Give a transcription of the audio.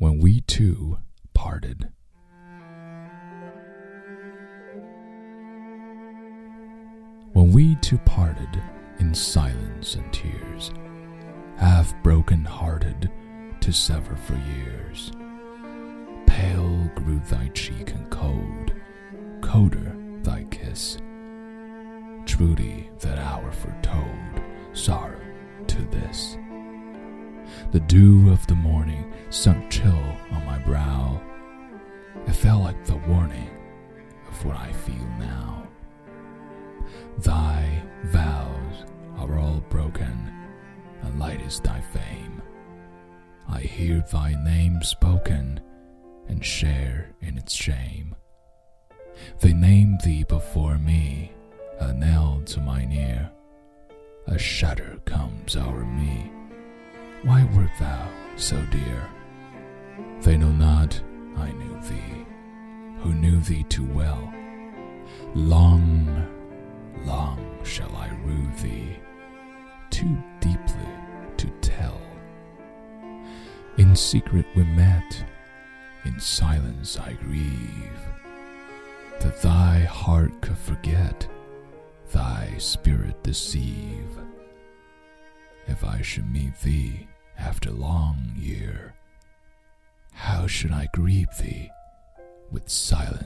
when we two parted. When we two parted in silence and tears, half broken hearted to sever for years, pale grew thy cheek and cold, colder thy kiss. Truly that hour foretold sorrow to this. The dew of the morning sunk chill on my brow. It felt like the warning of what I feel now. Thy vows are all broken, and light is thy fame. I hear thy name spoken, and share in its shame. They name thee before me, a knell to mine ear. A shudder comes o'er me. Why wert thou so dear? They know not I knew thee, who knew thee too well. Long, long shall I rue thee, too deeply to tell. In secret we met, in silence I grieve, that thy heart could forget, thy spirit deceive. If I should meet thee after long year, should I greet thee? With silence